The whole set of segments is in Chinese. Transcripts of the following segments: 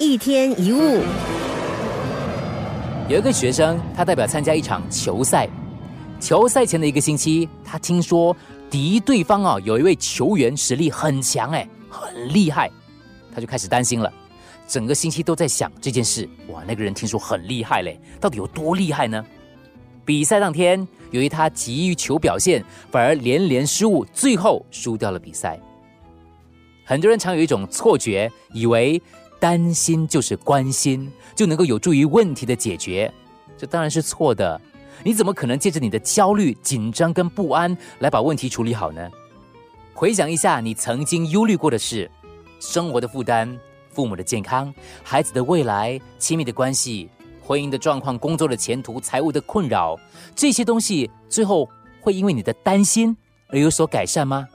一天一物，有一个学生，他代表参加一场球赛。球赛前的一个星期，他听说敌对方啊有一位球员实力很强，哎，很厉害，他就开始担心了。整个星期都在想这件事。哇，那个人听说很厉害嘞，到底有多厉害呢？比赛当天，由于他急于求表现，反而连连失误，最后输掉了比赛。很多人常有一种错觉，以为。担心就是关心，就能够有助于问题的解决，这当然是错的。你怎么可能借着你的焦虑、紧张跟不安来把问题处理好呢？回想一下你曾经忧虑过的事：生活的负担、父母的健康、孩子的未来、亲密的关系、婚姻的状况、工作的前途、财务的困扰，这些东西最后会因为你的担心而有所改善吗？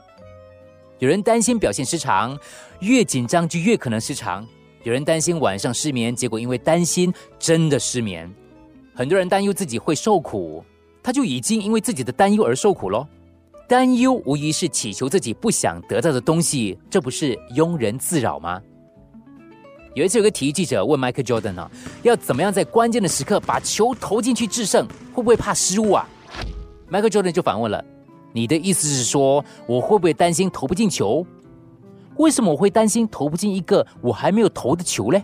有人担心表现失常，越紧张就越可能失常。有人担心晚上失眠，结果因为担心真的失眠。很多人担忧自己会受苦，他就已经因为自己的担忧而受苦喽。担忧无疑是祈求自己不想得到的东西，这不是庸人自扰吗？有一次，有个体育记者问迈克· Jordan 啊，要怎么样在关键的时刻把球投进去制胜？会不会怕失误啊？迈克· Jordan 就反问了：“你的意思是说，我会不会担心投不进球？”为什么我会担心投不进一个我还没有投的球呢？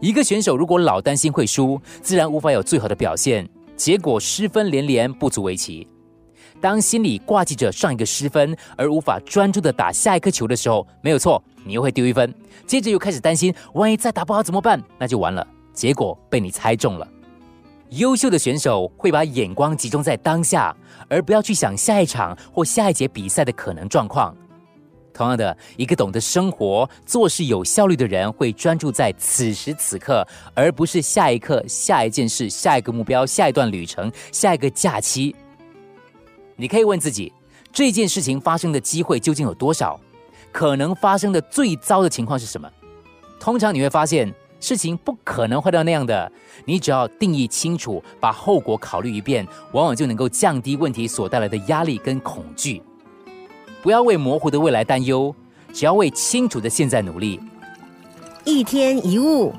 一个选手如果老担心会输，自然无法有最好的表现，结果失分连连，不足为奇。当心里挂记着上一个失分，而无法专注的打下一颗球的时候，没有错，你又会丢一分。接着又开始担心，万一再打不好怎么办？那就完了，结果被你猜中了。优秀的选手会把眼光集中在当下，而不要去想下一场或下一节比赛的可能状况。同样的，一个懂得生活、做事有效率的人，会专注在此时此刻，而不是下一刻、下一件事、下一个目标、下一段旅程、下一个假期。你可以问自己，这件事情发生的机会究竟有多少？可能发生的最糟的情况是什么？通常你会发现，事情不可能坏到那样的。你只要定义清楚，把后果考虑一遍，往往就能够降低问题所带来的压力跟恐惧。不要为模糊的未来担忧，只要为清楚的现在努力。一天一物。